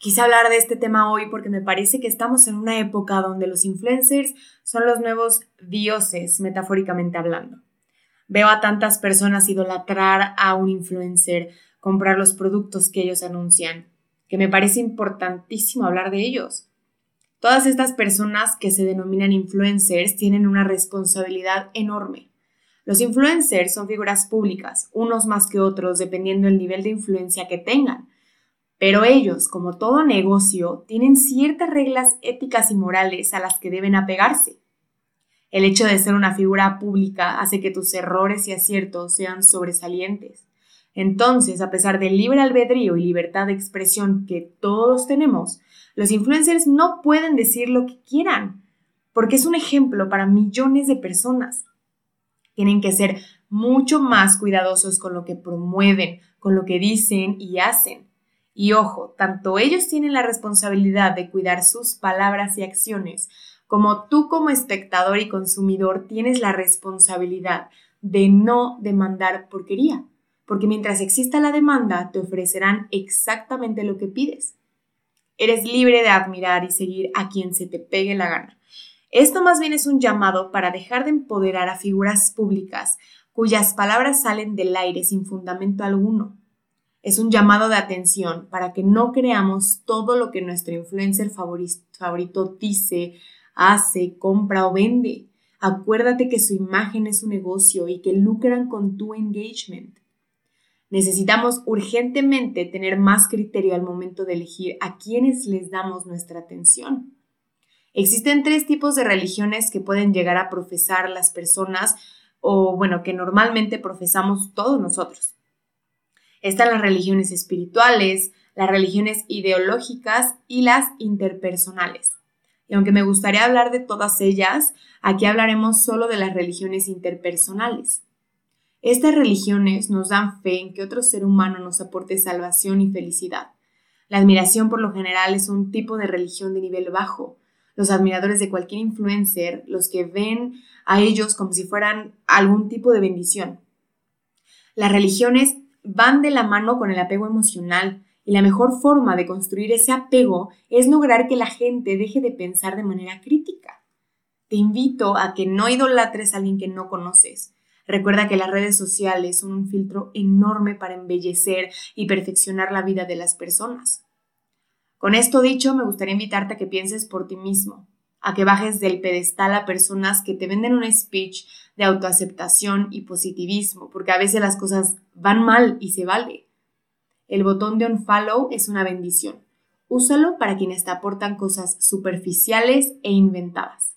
Quise hablar de este tema hoy porque me parece que estamos en una época donde los influencers son los nuevos dioses, metafóricamente hablando. Veo a tantas personas idolatrar a un influencer, comprar los productos que ellos anuncian, que me parece importantísimo hablar de ellos. Todas estas personas que se denominan influencers tienen una responsabilidad enorme. Los influencers son figuras públicas, unos más que otros dependiendo del nivel de influencia que tengan pero ellos, como todo negocio, tienen ciertas reglas éticas y morales a las que deben apegarse. El hecho de ser una figura pública hace que tus errores y aciertos sean sobresalientes. Entonces, a pesar del libre albedrío y libertad de expresión que todos tenemos, los influencers no pueden decir lo que quieran, porque es un ejemplo para millones de personas. Tienen que ser mucho más cuidadosos con lo que promueven, con lo que dicen y hacen y ojo, tanto ellos tienen la responsabilidad de cuidar sus palabras y acciones, como tú como espectador y consumidor tienes la responsabilidad de no demandar porquería, porque mientras exista la demanda te ofrecerán exactamente lo que pides. Eres libre de admirar y seguir a quien se te pegue la gana. Esto más bien es un llamado para dejar de empoderar a figuras públicas cuyas palabras salen del aire sin fundamento alguno es un llamado de atención para que no creamos todo lo que nuestro influencer favorito dice, hace, compra o vende. Acuérdate que su imagen es un negocio y que lucran con tu engagement. Necesitamos urgentemente tener más criterio al momento de elegir a quienes les damos nuestra atención. Existen tres tipos de religiones que pueden llegar a profesar las personas o bueno, que normalmente profesamos todos nosotros. Están las religiones espirituales, las religiones ideológicas y las interpersonales. Y aunque me gustaría hablar de todas ellas, aquí hablaremos solo de las religiones interpersonales. Estas religiones nos dan fe en que otro ser humano nos aporte salvación y felicidad. La admiración por lo general es un tipo de religión de nivel bajo. Los admiradores de cualquier influencer, los que ven a ellos como si fueran algún tipo de bendición. Las religiones van de la mano con el apego emocional y la mejor forma de construir ese apego es lograr que la gente deje de pensar de manera crítica. Te invito a que no idolatres a alguien que no conoces. Recuerda que las redes sociales son un filtro enorme para embellecer y perfeccionar la vida de las personas. Con esto dicho, me gustaría invitarte a que pienses por ti mismo a que bajes del pedestal a personas que te venden un speech de autoaceptación y positivismo, porque a veces las cosas van mal y se vale. El botón de unfollow es una bendición. Úsalo para quienes te aportan cosas superficiales e inventadas.